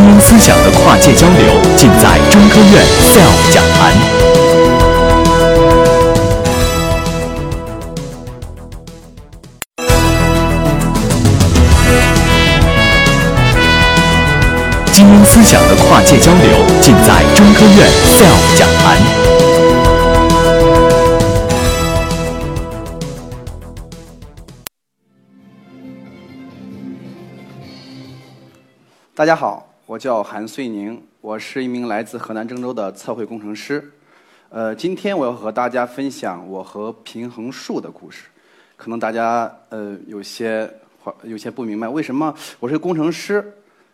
精英思想的跨界交流，尽在中科院 SELF 讲坛。精英思想的跨界交流，尽在中科院 SELF 讲坛。大家好，我叫韩遂宁，我是一名来自河南郑州的测绘工程师。呃，今天我要和大家分享我和平衡树的故事。可能大家呃有些有些不明白，为什么我是工程师，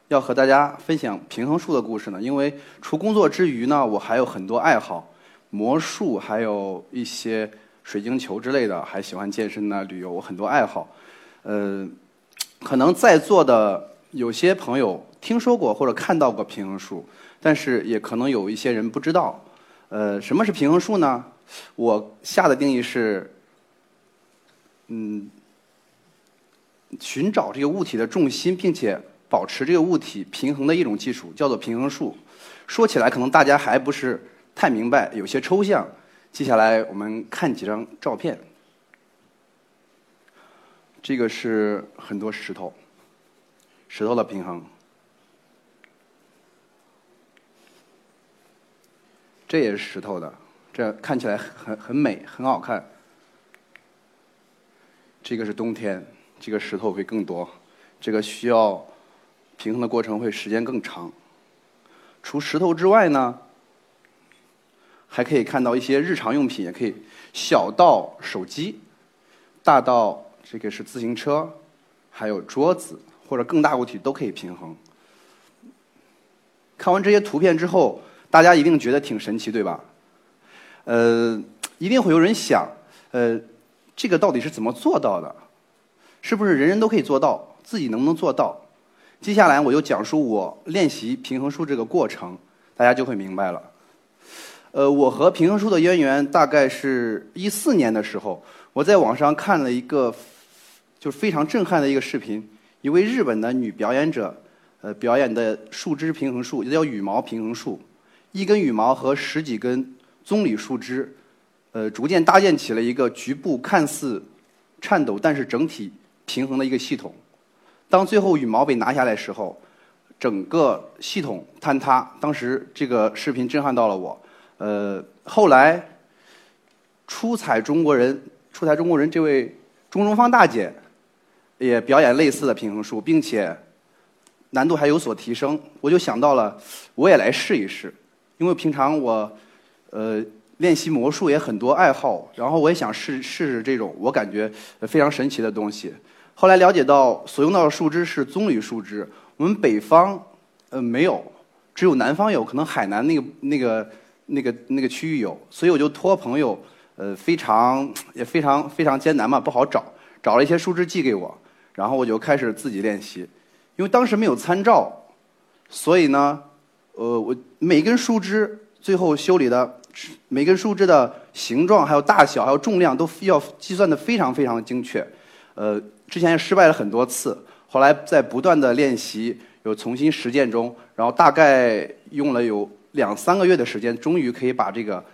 要和大家分享平衡树的故事呢？因为除工作之余呢，我还有很多爱好，魔术，还有一些水晶球之类的，还喜欢健身呐、旅游，我很多爱好。呃，可能在座的有些朋友听说过或者看到过平衡树，但是也可能有一些人不知道。呃，什么是平衡树呢？我下的定义是，嗯，寻找这个物体的重心，并且保持这个物体平衡的一种技术，叫做平衡术。说起来可能大家还不是太明白，有些抽象。接下来我们看几张照片。这个是很多石头，石头的平衡。这也是石头的，这看起来很很美，很好看。这个是冬天，这个石头会更多，这个需要平衡的过程会时间更长。除石头之外呢，还可以看到一些日常用品，也可以小到手机，大到这个是自行车，还有桌子或者更大物体都可以平衡。看完这些图片之后，大家一定觉得挺神奇，对吧？呃，一定会有人想，呃，这个到底是怎么做到的？是不是人人都可以做到？自己能不能做到？接下来我就讲述我练习平衡术这个过程，大家就会明白了。呃，我和平衡术的渊源大概是一四年的时候，我在网上看了一个就是非常震撼的一个视频，一位日本的女表演者，呃，表演的树枝平衡术，也叫羽毛平衡术。一根羽毛和十几根棕榈树枝，呃，逐渐搭建起了一个局部看似颤抖，但是整体平衡的一个系统。当最后羽毛被拿下来时候，整个系统坍塌。当时这个视频震撼到了我。呃，后来出彩中国人，出彩中国人这位钟荣芳大姐也表演类似的平衡术，并且难度还有所提升。我就想到了，我也来试一试。因为平常我呃练习魔术也很多爱好，然后我也想试试试这种我感觉非常神奇的东西。后来了解到所用到的树枝是棕榈树枝，我们北方呃没有，只有南方有，可能海南那个那个那个那个区域有，所以我就托朋友呃非常也非常非常艰难嘛，不好找，找了一些树枝寄给我，然后我就开始自己练习，因为当时没有参照，所以呢。呃，我每根树枝最后修理的每根树枝的形状、还有大小、还有重量都要计算的非常非常的精确。呃，之前失败了很多次，后来在不断的练习、有重新实践中，然后大概用了有两三个月的时间，终于可以把这个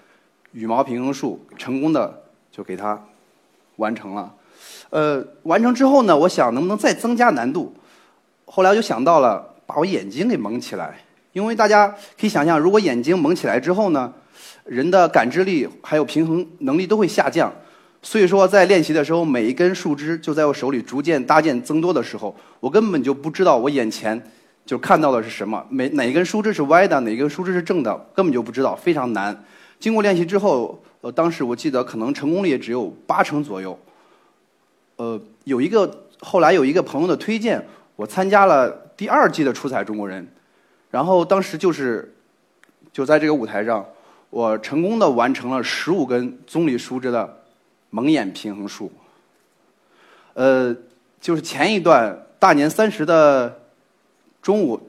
羽毛平衡术成功的就给它完成了。呃，完成之后呢，我想能不能再增加难度？后来我就想到了把我眼睛给蒙起来。因为大家可以想象，如果眼睛蒙起来之后呢，人的感知力还有平衡能力都会下降。所以说，在练习的时候，每一根树枝就在我手里逐渐搭建增多的时候，我根本就不知道我眼前就看到的是什么，每哪一根树枝是歪的，哪一根树枝是正的，根本就不知道，非常难。经过练习之后，呃，当时我记得可能成功率也只有八成左右。呃，有一个后来有一个朋友的推荐，我参加了第二季的出彩中国人。然后当时就是，就在这个舞台上，我成功的完成了十五根棕榈树枝的蒙眼平衡术。呃，就是前一段大年三十的中午，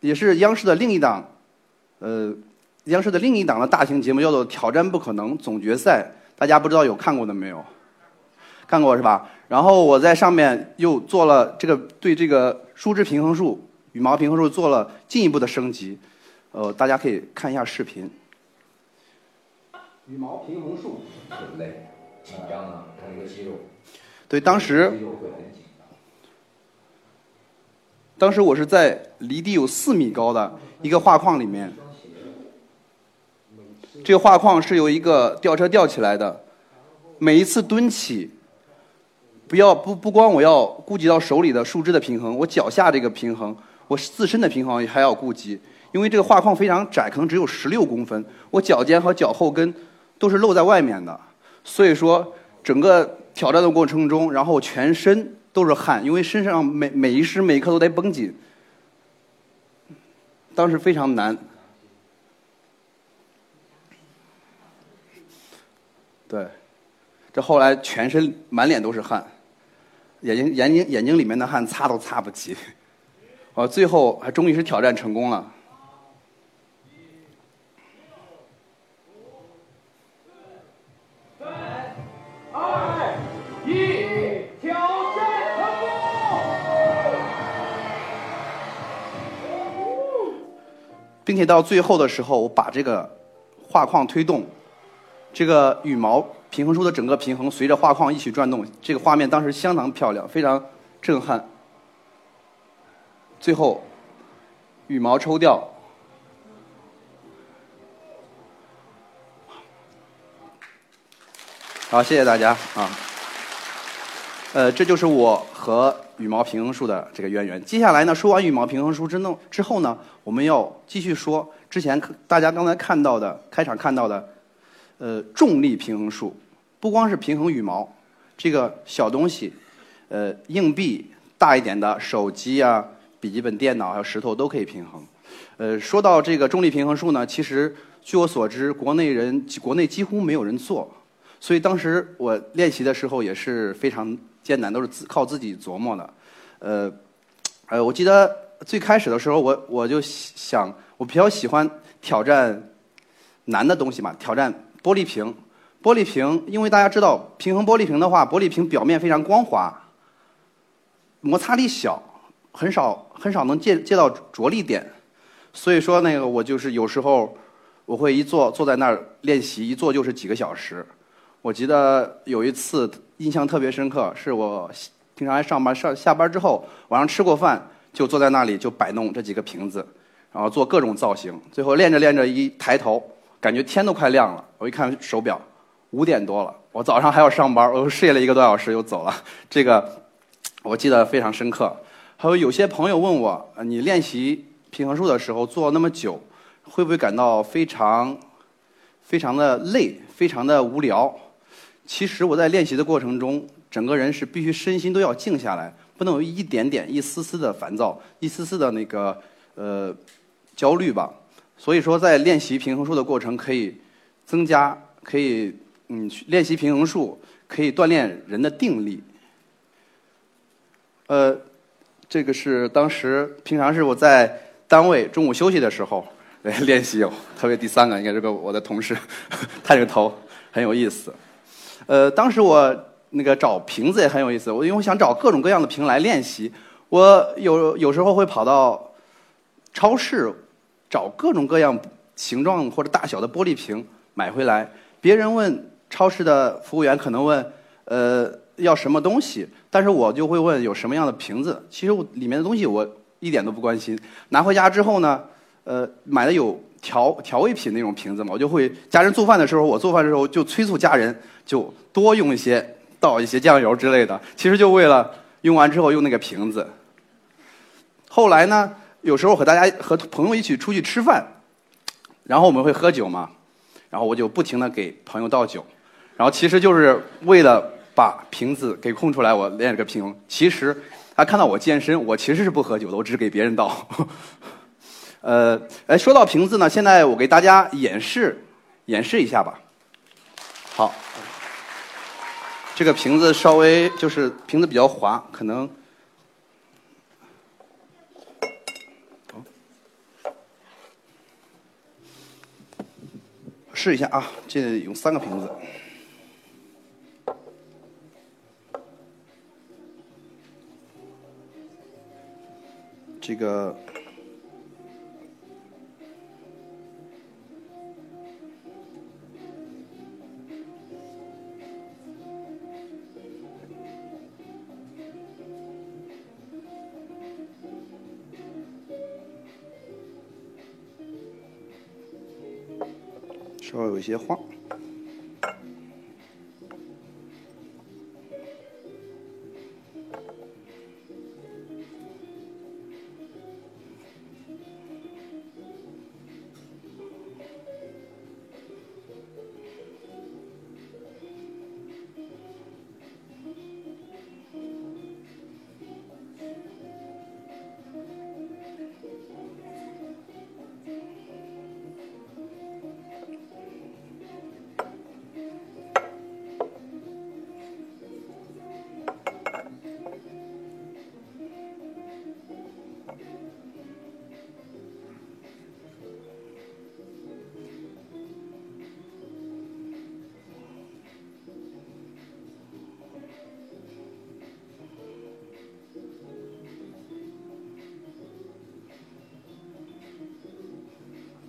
也是央视的另一档，呃，央视的另一档的大型节目叫做《挑战不可能》总决赛，大家不知道有看过的没有？看过是吧？然后我在上面又做了这个对这个树枝平衡术。羽毛平衡术做了进一步的升级，呃，大家可以看一下视频。羽毛平衡术很累，紧张啊，看这个肌肉，对，当时肌肉会很紧张。当时我是在离地有四米高的一个画框里面，这个画框是由一个吊车吊起来的，每一次蹲起，不要不不光我要顾及到手里的树枝的平衡，我脚下这个平衡，我自身的平衡也还要顾及，因为这个画框非常窄，可能只有十六公分，我脚尖和脚后跟都是露在外面的，所以说整个挑战的过程中，然后全身都是汗，因为身上每每一时每一刻都得绷紧，当时非常难。对，这后来全身满脸都是汗，眼睛眼睛眼睛里面的汗擦都擦不齐，我最后还终于是挑战成功了。二一，挑战成功！并且到最后的时候，我把这个画框推动，这个羽毛平衡术的整个平衡随着画框一起转动，这个画面当时相当漂亮，非常震撼。最后，羽毛抽掉，好，谢谢大家啊。呃，这就是我和羽毛平衡术的这个渊源。接下来呢，说完羽毛平衡术之弄之后呢，我们要继续说之前大家刚才看到的开场看到的，呃，重力平衡术。不光是平衡羽毛这个小东西，呃，硬币大一点的手机啊、笔记本电脑还有石头都可以平衡。呃，说到这个重力平衡术呢，其实据我所知，国内人国内几乎没有人做。所以当时我练习的时候也是非常艰难，都是自靠自己琢磨的。呃，呃，我记得最开始的时候，我我就想，我比较喜欢挑战难的东西嘛，挑战玻璃瓶。玻璃瓶，因为大家知道，平衡玻璃瓶的话，玻璃瓶表面非常光滑，摩擦力小，很少很少能借借到着力点。所以说，那个我就是有时候我会一坐坐在那儿练习，一坐就是几个小时。我记得有一次印象特别深刻，是我平常还上班上下班之后，晚上吃过饭就坐在那里就摆弄这几个瓶子，然后做各种造型。最后练着练着一抬头，感觉天都快亮了。我一看手表，五点多了。我早上还要上班，我又睡了一个多小时又走了。这个我记得非常深刻。还有有些朋友问我，你练习平衡术的时候做那么久，会不会感到非常非常的累，非常的无聊？其实我在练习的过程中，整个人是必须身心都要静下来，不能有一点点、一丝丝的烦躁，一丝丝的那个呃焦虑吧。所以说，在练习平衡术的过程，可以增加，可以嗯练习平衡术，可以锻炼人的定力。呃，这个是当时平常是我在单位中午休息的时候练习，特别第三个应该是个我的同事，他这个头很有意思。呃，当时我那个找瓶子也很有意思，我因为我想找各种各样的瓶来练习，我有有时候会跑到超市找各种各样形状或者大小的玻璃瓶买回来。别人问超市的服务员可能问呃要什么东西，但是我就会问有什么样的瓶子。其实我里面的东西我一点都不关心。拿回家之后呢，呃，买的有调调味品那种瓶子嘛，我就会家人做饭的时候，我做饭的时候就催促家人。就多用一些，倒一些酱油之类的，其实就为了用完之后用那个瓶子。后来呢，有时候和大家和朋友一起出去吃饭，然后我们会喝酒嘛，然后我就不停的给朋友倒酒，然后其实就是为了把瓶子给空出来，我练这个平衡。其实他看到我健身，我其实是不喝酒的，我只是给别人倒。呃，哎，说到瓶子呢，现在我给大家演示演示一下吧。好。这个瓶子稍微就是瓶子比较滑，可能试一下啊，这有三个瓶子，这个稍微有一些晃。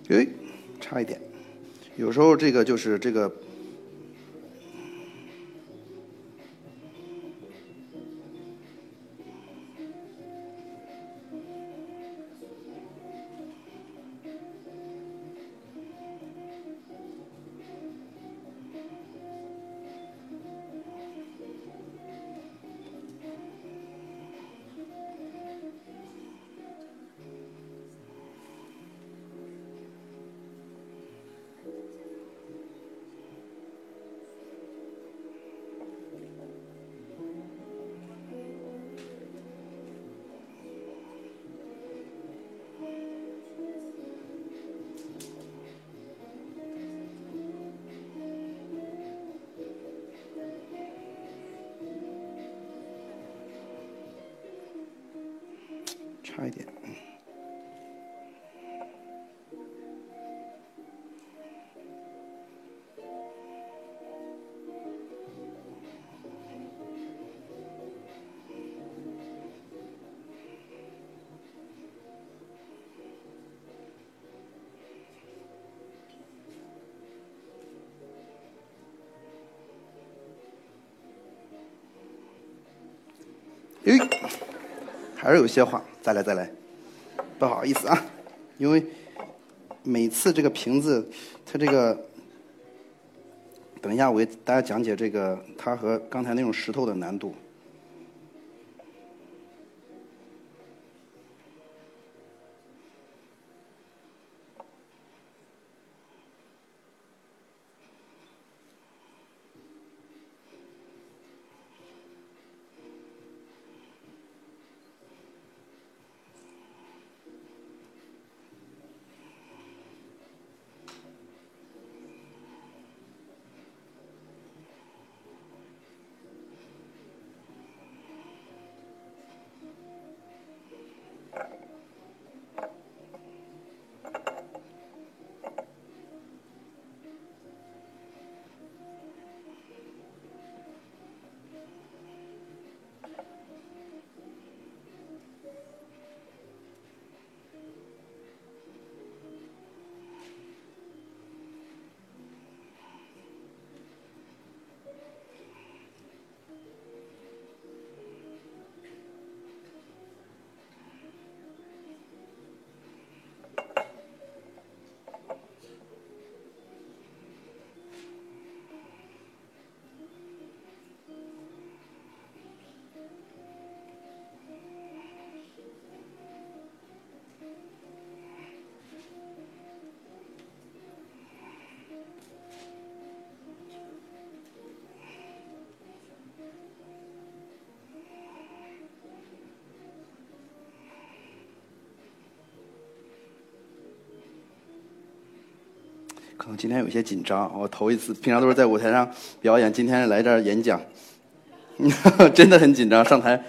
哎，差一点。有时候这个就是这个，差一点。哎，还是有些话，再来再来，不好意思啊，因为每次这个瓶子，它这个，等一下我给大家讲解这个它和刚才那种石头的难度。可能今天有些紧张，我头一次，平常都是在舞台上表演，今天来这儿演讲，真的很紧张，上台。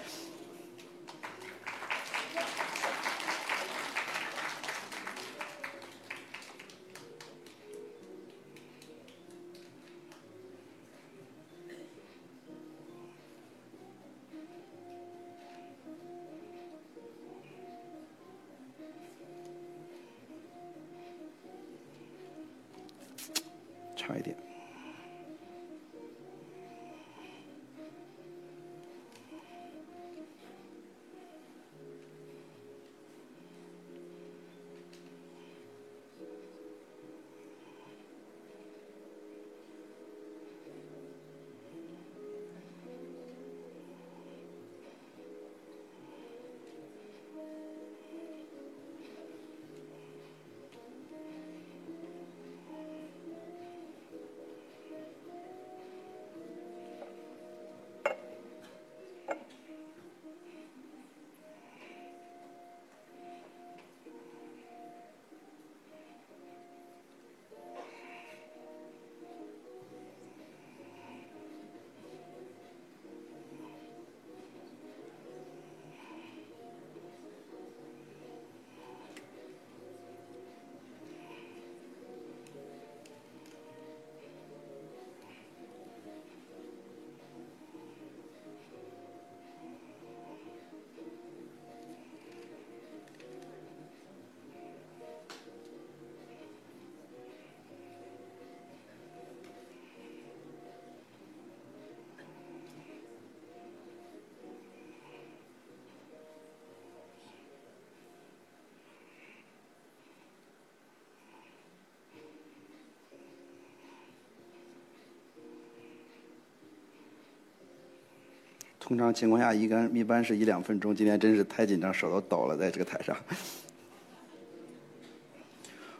通常情况下一般一般是一两分钟，今天真是太紧张，手都抖了，在这个台上。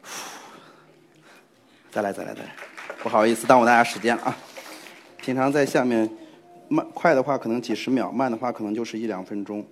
再来，再来，再来，不好意思，耽误大家时间了啊。平常在下面慢快的话可能几十秒，慢的话可能就是一两分钟。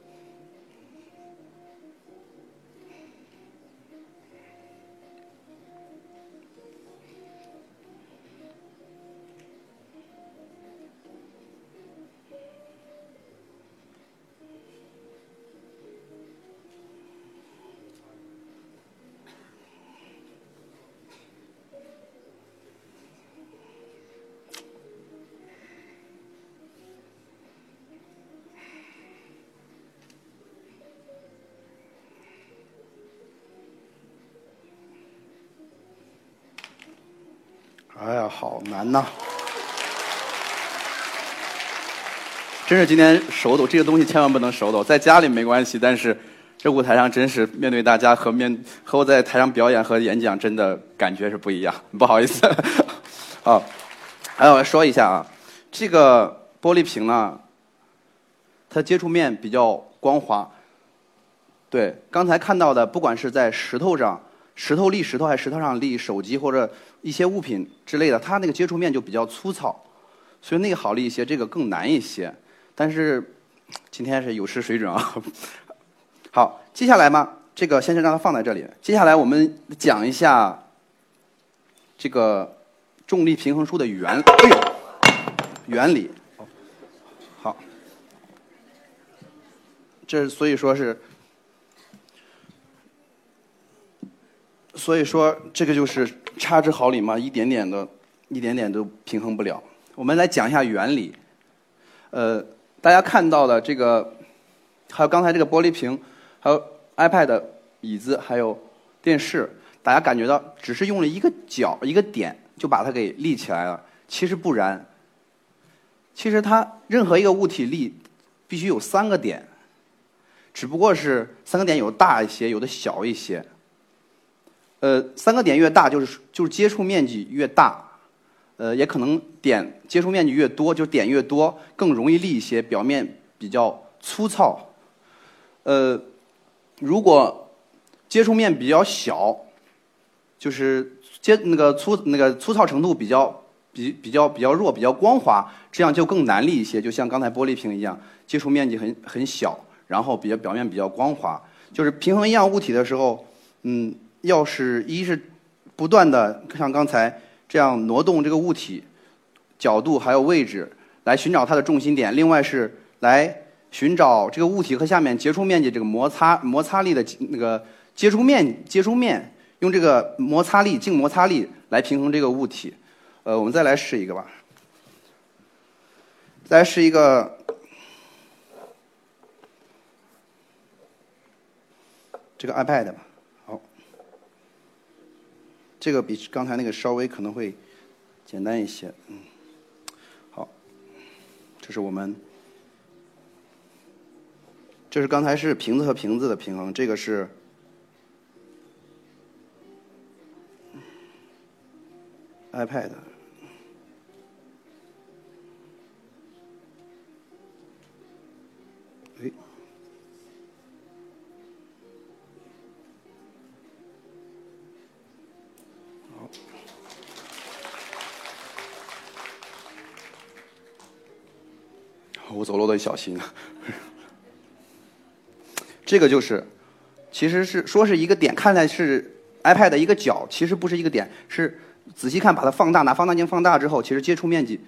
哎呀，好难呐！真是今天手抖，这个东西千万不能手抖。在家里没关系，但是这舞台上真是面对大家和面和我在台上表演和演讲，真的感觉是不一样。不好意思，好，还有我说一下啊，这个玻璃瓶呢，它接触面比较光滑。对，刚才看到的，不管是在石头上。石头立石头，还是石头上立手机或者一些物品之类的，它那个接触面就比较粗糙，所以那个好立一些，这个更难一些。但是今天是有失水准啊。好，接下来嘛，这个先是让它放在这里。接下来我们讲一下这个重力平衡术的原哎原理。好，这所以说是。所以说，这个就是差之毫厘嘛，一点点的，一点点都平衡不了。我们来讲一下原理。呃，大家看到的这个，还有刚才这个玻璃瓶，还有 iPad、椅子，还有电视，大家感觉到只是用了一个角、一个点就把它给立起来了。其实不然。其实它任何一个物体立，必须有三个点，只不过是三个点有大一些，有的小一些。呃，三个点越大，就是就是接触面积越大，呃，也可能点接触面积越多，就点越多，更容易立一些，表面比较粗糙。呃，如果接触面比较小，就是接那个粗那个粗糙程度比较比比较比较弱，比较光滑，这样就更难立一些。就像刚才玻璃瓶一样，接触面积很很小，然后比较表面比较光滑，就是平衡一样物体的时候，嗯。要是一是不断的像刚才这样挪动这个物体角度还有位置来寻找它的重心点，另外是来寻找这个物体和下面接触面积这个摩擦摩擦力的那个接触面接触面，用这个摩擦力静摩擦力来平衡这个物体。呃，我们再来试一个吧，再试一个这个 iPad 吧。这个比刚才那个稍微可能会简单一些，嗯，好，这是我们，这是刚才是瓶子和瓶子的平衡，这个是 iPad。我走路得小心啊。这个就是，其实是说是一个点，看来是 iPad 一个角，其实不是一个点。是仔细看，把它放大，拿放大镜放大之后，其实接触面积，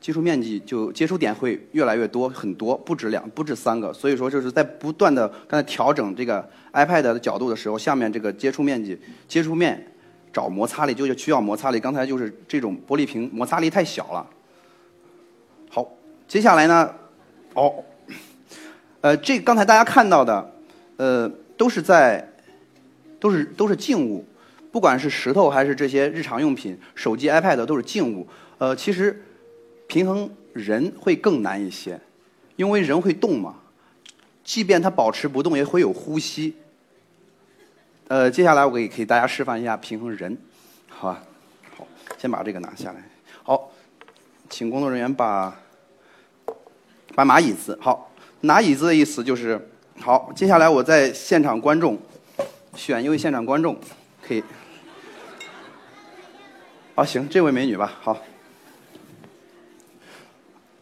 接触面积就接触点会越来越多，很多，不止两，不止三个。所以说，就是在不断的刚才调整这个 iPad 的角度的时候，下面这个接触面积、接触面找摩擦力，就是需要摩擦力。刚才就是这种玻璃瓶摩擦力太小了。接下来呢，哦，呃，这刚才大家看到的，呃，都是在，都是都是静物，不管是石头还是这些日常用品，手机、iPad 都是静物。呃，其实平衡人会更难一些，因为人会动嘛，即便他保持不动，也会有呼吸。呃，接下来我给给大家示范一下平衡人，好吧？好，先把这个拿下来。好，请工作人员把。搬马椅子。好，拿椅子的意思就是，好，接下来我在现场观众选一位现场观众，可以。啊，行，这位美女吧，好。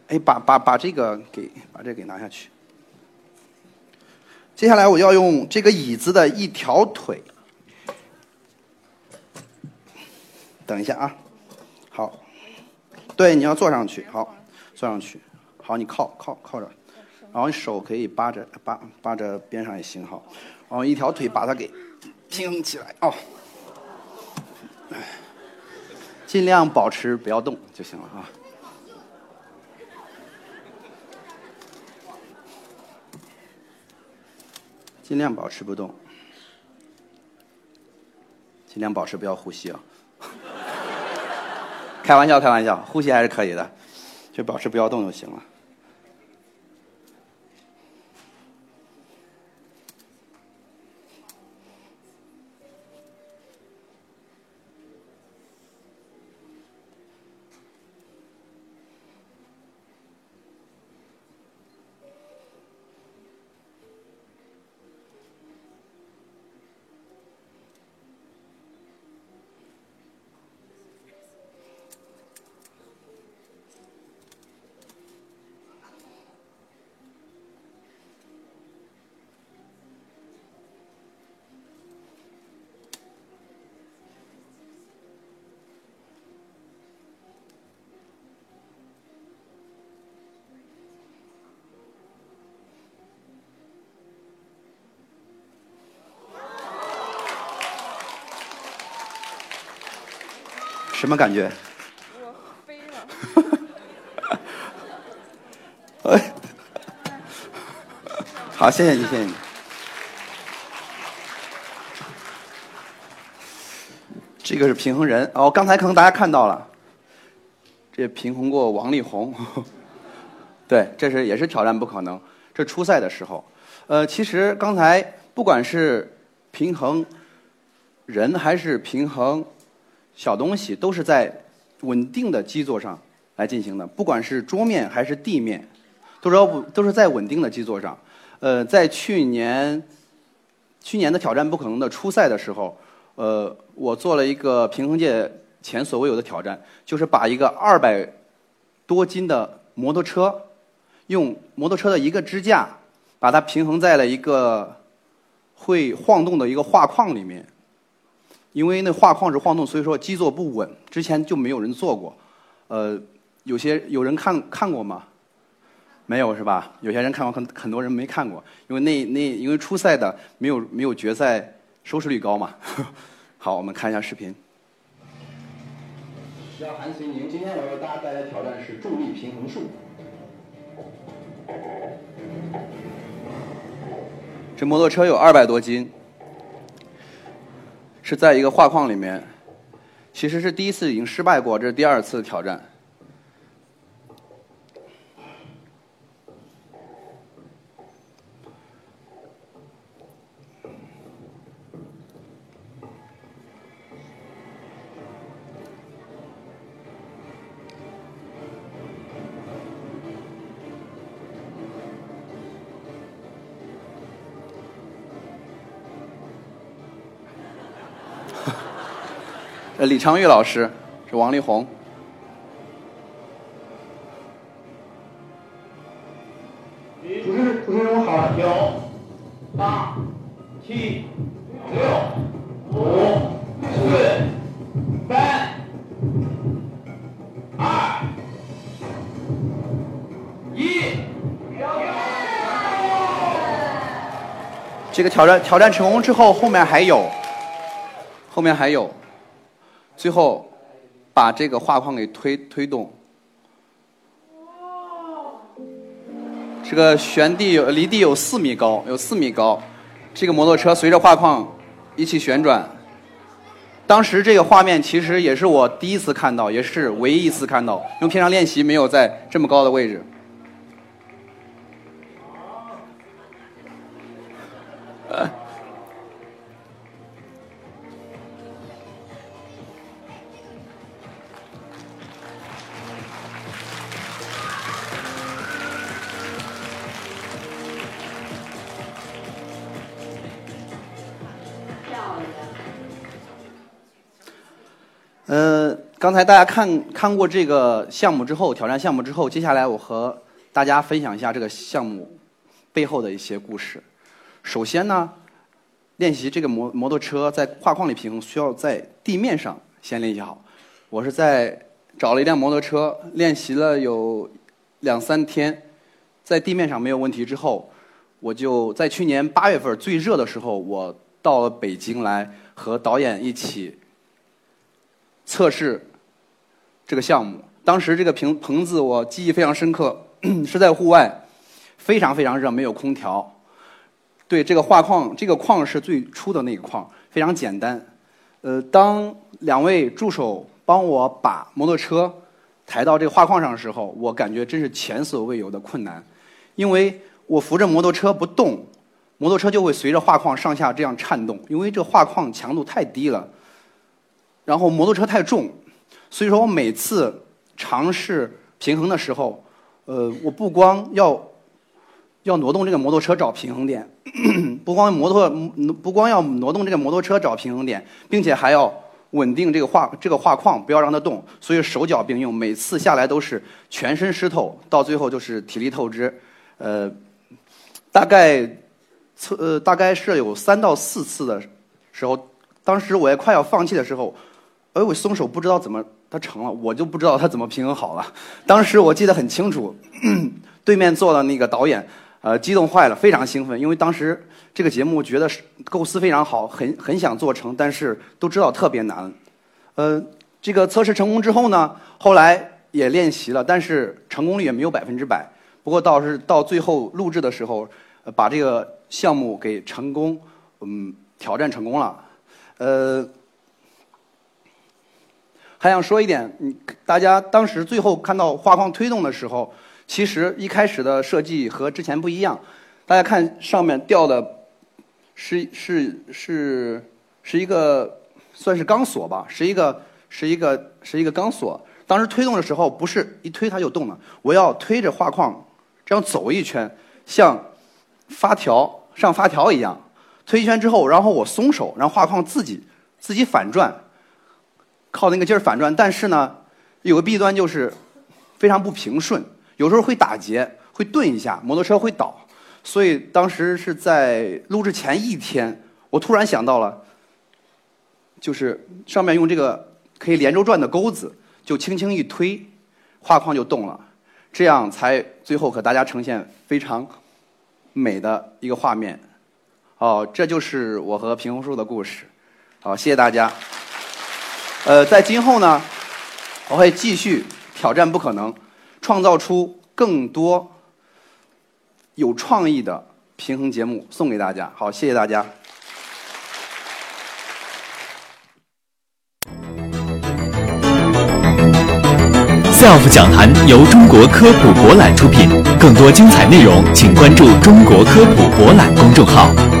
哎，把把把这个给把这个给拿下去。接下来我要用这个椅子的一条腿，等一下啊，好，对，你要坐上去，好，坐上去，好，你靠靠靠着，然后你手可以扒着扒扒着边上也行，哈，然后一条腿把它给平衡起来哦，尽量保持不要动就行了啊。尽量保持不动，尽量保持不要呼吸啊！开玩笑，开玩笑，呼吸还是可以的，就保持不要动就行了。什么感觉？我飞了。哎，好，谢谢你，谢谢你。这个是平衡人哦，刚才可能大家看到了，这平衡过王力宏，对，这是也是挑战不可能。这初赛的时候，呃，其实刚才不管是平衡人还是平衡小东西，都是在稳定的基座上来进行的，不管是桌面还是地面，都是都是在稳定的基座上。呃，在去年去年的挑战不可能的初赛的时候，呃，我做了一个平衡界前所未有的挑战，就是把一个二百多斤的摩托车，用摩托车的一个支架，把它平衡在了一个会晃动的一个画框里面。因为那画框是晃动，所以说基座不稳，之前就没有人做过。呃，有些有人看看过吗？没有是吧？有些人看过，很很多人没看过，因为那那因为初赛的没有没有决赛收视率高嘛。好，我们看一下视频。我叫韩随宁，今天我为大家带来挑战是重力平衡术。这摩托车有二百多斤，是在一个画框里面。其实是第一次已经失败过，这是第二次挑战。呃，李昌钰老师是王力宏。主持主持人我好，九、八、七、六、五、四、三、二、一。这个挑战挑战成功之后，后面还有，后面还有，最后把这个画框给推推动。这个悬地有离地有四米高，有四米高。这个摩托车随着画框一起旋转。当时这个画面其实也是我第一次看到，也是唯一一次看到，因为平常练习没有在这么高的位置。呃，刚才大家看看过这个项目之后，挑战项目之后，接下来我和大家分享一下这个项目背后的一些故事。首先呢，练习这个摩摩托车在画框里平衡，需要在地面上先练习好。我是在找了一辆摩托车，练习了有两三天，在地面上没有问题之后，我就在去年八月份最热的时候，我到了北京来和导演一起测试这个项目。当时这个棚棚子我记忆非常深刻，是在户外，非常非常热，没有空调。对这个画框，这个框是最初的那个框，非常简单。呃，当两位助手帮我把摩托车抬到这个画框上的时候，我感觉真是前所未有的困难，因为我扶着摩托车不动，摩托车就会随着画框上下这样颤动，因为这画框强度太低了，然后摩托车太重，所以说我每次尝试平衡的时候，呃，我不光要要挪动这个摩托车找平衡点，不光摩托不光要挪动这个摩托车找平衡点，并且还要稳定这个画这个画框，不要让它动，所以手脚并用，每次下来都是全身湿透，到最后就是体力透支，呃，大概测呃大概是有三到四次的时候，当时我也快要放弃的时候，哎，我松手不知道怎么它成了，我就不知道它怎么平衡好了。当时我记得很清楚，对面坐的那个导演，呃，激动坏了，非常兴奋，因为当时这个节目觉得构思非常好，很很想做成，但是都知道特别难。呃，这个测试成功之后呢，后来也练习了，但是成功率也没有百分之百。不过倒是到最后录制的时候，呃把这个项目给成功，嗯，挑战成功了。呃，还想说一点，嗯，大家当时最后看到画框推动的时候，其实一开始的设计和之前不一样。大家看上面吊的是是是是一个算是钢索吧，是一个是一个是一个钢索。当时推动的时候，不是一推它就动了，我要推着画框这样走一圈，像发条上发条一样，推一圈之后，然后我松手，让画框自己自己反转，靠那个劲儿反转。但是呢，有个弊端就是非常不平顺，有时候会打结，会顿一下，摩托车会倒。所以当时是在录制前一天，我突然想到了，就是上面用这个可以连轴转的钩子，就轻轻一推，画框就动了，这样才最后和大家呈现非常美的一个画面。哦，这就是我和平衡树的故事。好，谢谢大家。呃，在今后呢，我会继续挑战不可能，创造出更多有创意的平衡节目送给大家。好，谢谢大家。SELF 讲坛由中国科普博览出品，更多精彩内容请关注中国科普博览公众号。